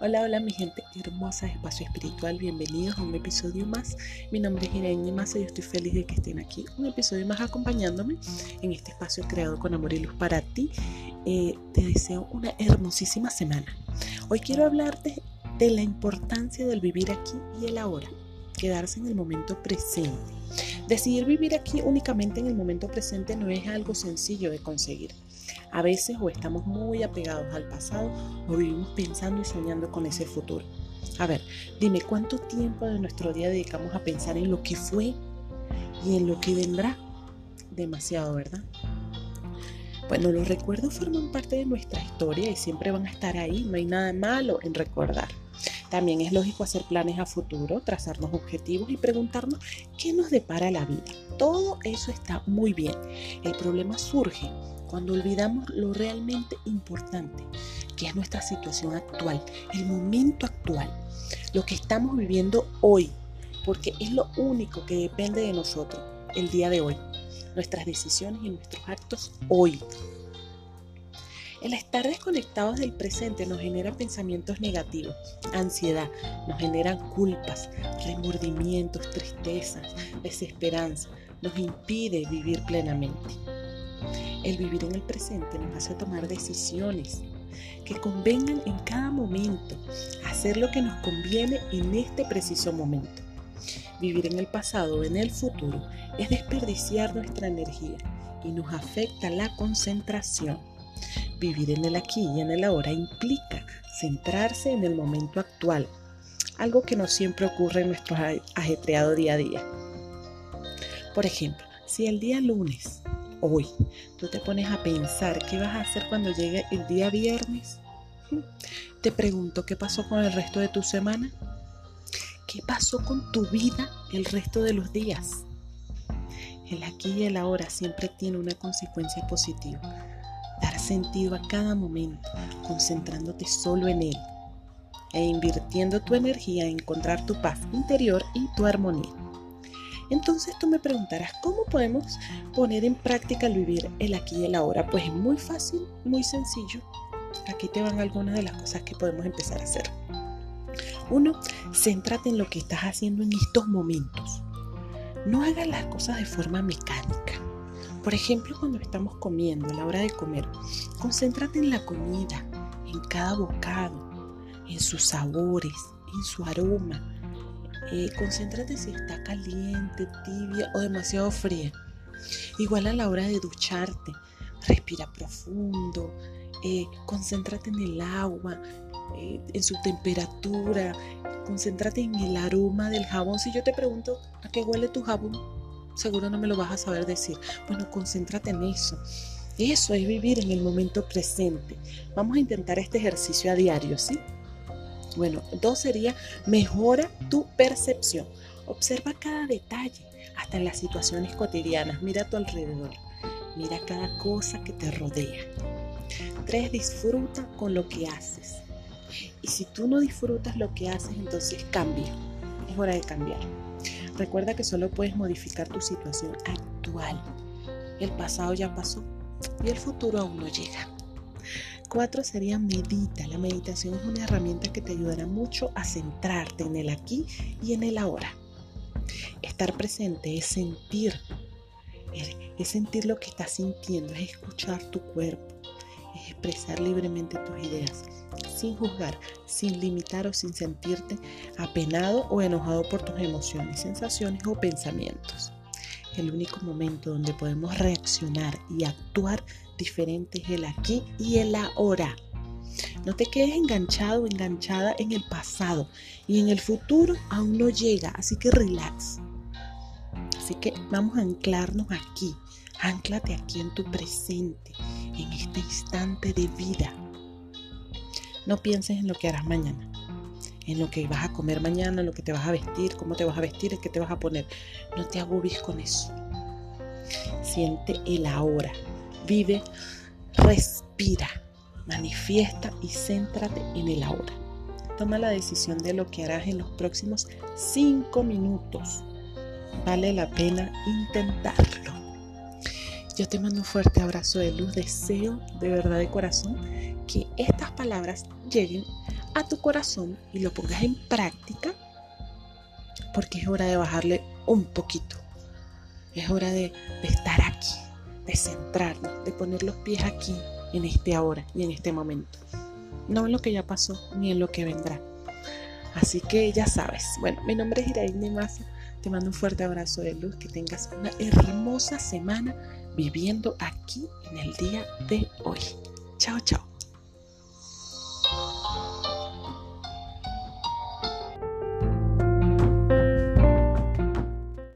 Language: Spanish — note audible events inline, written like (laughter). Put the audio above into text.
Hola, hola mi gente hermosa de Espacio Espiritual, bienvenidos a un episodio más. Mi nombre es Irene Massa y estoy feliz de que estén aquí. Un episodio más acompañándome en este espacio creado con amor y luz para ti. Eh, te deseo una hermosísima semana. Hoy quiero hablarte de la importancia del vivir aquí y el ahora, quedarse en el momento presente. Decidir vivir aquí únicamente en el momento presente no es algo sencillo de conseguir. A veces o estamos muy apegados al pasado o vivimos pensando y soñando con ese futuro. A ver, dime cuánto tiempo de nuestro día dedicamos a pensar en lo que fue y en lo que vendrá. Demasiado, ¿verdad? Bueno, los recuerdos forman parte de nuestra historia y siempre van a estar ahí. No hay nada malo en recordar. También es lógico hacer planes a futuro, trazarnos objetivos y preguntarnos qué nos depara la vida. Todo eso está muy bien. El problema surge cuando olvidamos lo realmente importante, que es nuestra situación actual, el momento actual, lo que estamos viviendo hoy, porque es lo único que depende de nosotros el día de hoy, nuestras decisiones y nuestros actos hoy. El estar desconectados del presente nos genera pensamientos negativos, ansiedad, nos generan culpas, remordimientos, tristezas, desesperanza, nos impide vivir plenamente. El vivir en el presente nos hace tomar decisiones que convengan en cada momento, hacer lo que nos conviene en este preciso momento. Vivir en el pasado o en el futuro es desperdiciar nuestra energía y nos afecta la concentración. Vivir en el aquí y en el ahora implica centrarse en el momento actual, algo que no siempre ocurre en nuestro ajetreado día a día. Por ejemplo, si el día lunes hoy. Tú te pones a pensar qué vas a hacer cuando llegue el día viernes. (laughs) Te pregunto qué pasó con el resto de tu semana. ¿Qué pasó con tu vida el resto de los días? El aquí y el ahora siempre tiene una consecuencia positiva. Sentido a cada momento, concentrándote solo en él e invirtiendo tu energía en encontrar tu paz interior y tu armonía. Entonces tú me preguntarás, ¿cómo podemos poner en práctica el vivir el aquí y el ahora? Pues es muy fácil, muy sencillo. Aquí te van algunas de las cosas que podemos empezar a hacer. Uno, céntrate en lo que estás haciendo en estos momentos. No hagas las cosas de forma mecánica. Por ejemplo, cuando estamos comiendo, a la hora de comer, concéntrate en la comida, en cada bocado, en sus sabores, en su aroma, eh, concéntrate si está caliente, tibia o demasiado fría. Igual a la hora de ducharte, respira profundo, eh, concéntrate en el agua, eh, en su temperatura, concéntrate en el aroma del jabón. Si yo te pregunto a qué huele tu jabón, seguro no me lo vas a saber decir. Bueno, concéntrate en eso. Eso es vivir en el momento presente. Vamos a intentar este ejercicio a diario, ¿sí? Bueno, dos sería mejora tu percepción. Observa cada detalle, hasta en las situaciones cotidianas. Mira a tu alrededor. Mira cada cosa que te rodea. Tres, disfruta con lo que haces. Y si tú no disfrutas lo que haces, entonces cambia. Es hora de cambiar. Recuerda que solo puedes modificar tu situación actual. El pasado ya pasó y el futuro aún no llega. Cuatro sería medita. La meditación es una herramienta que te ayudará mucho a centrarte en el aquí y en el ahora. Estar presente es sentir, es sentir lo que estás sintiendo, es escuchar tu cuerpo, es expresar libremente tus ideas, sin juzgar, sin limitar o sin sentirte apenado o enojado por tus emociones, sensaciones o pensamientos. El único momento donde podemos reaccionar y actuar diferente es el aquí y el ahora. No te quedes enganchado o enganchada en el pasado y en el futuro aún no llega, así que relax. Así que vamos a anclarnos aquí. Anclate aquí en tu presente, en este instante de vida. No pienses en lo que harás mañana, en lo que vas a comer mañana, en lo que te vas a vestir, cómo te vas a vestir, en qué te vas a poner. No te agobies con eso. Siente el ahora, Vive, respira, manifiesta y céntrate en el ahora. Toma la decisión de lo que harás en los próximos cinco minutos. Vale la pena intentarlo. Yo te mando un fuerte abrazo de luz. Deseo de verdad de corazón que estas palabras lleguen a tu corazón y lo pongas en práctica, porque es hora de bajarle un poquito. Es hora de, estar aquí, de centrarnos, de poner los pies aquí, en este ahora y en este momento. No en lo que ya pasó ni en lo que vendrá. Así que ya sabes. Bueno, mi nombre es Iraín Maza. Te mando un fuerte abrazo de luz. Que tengas una hermosa semana viviendo aquí en el día de hoy. Chao, chao.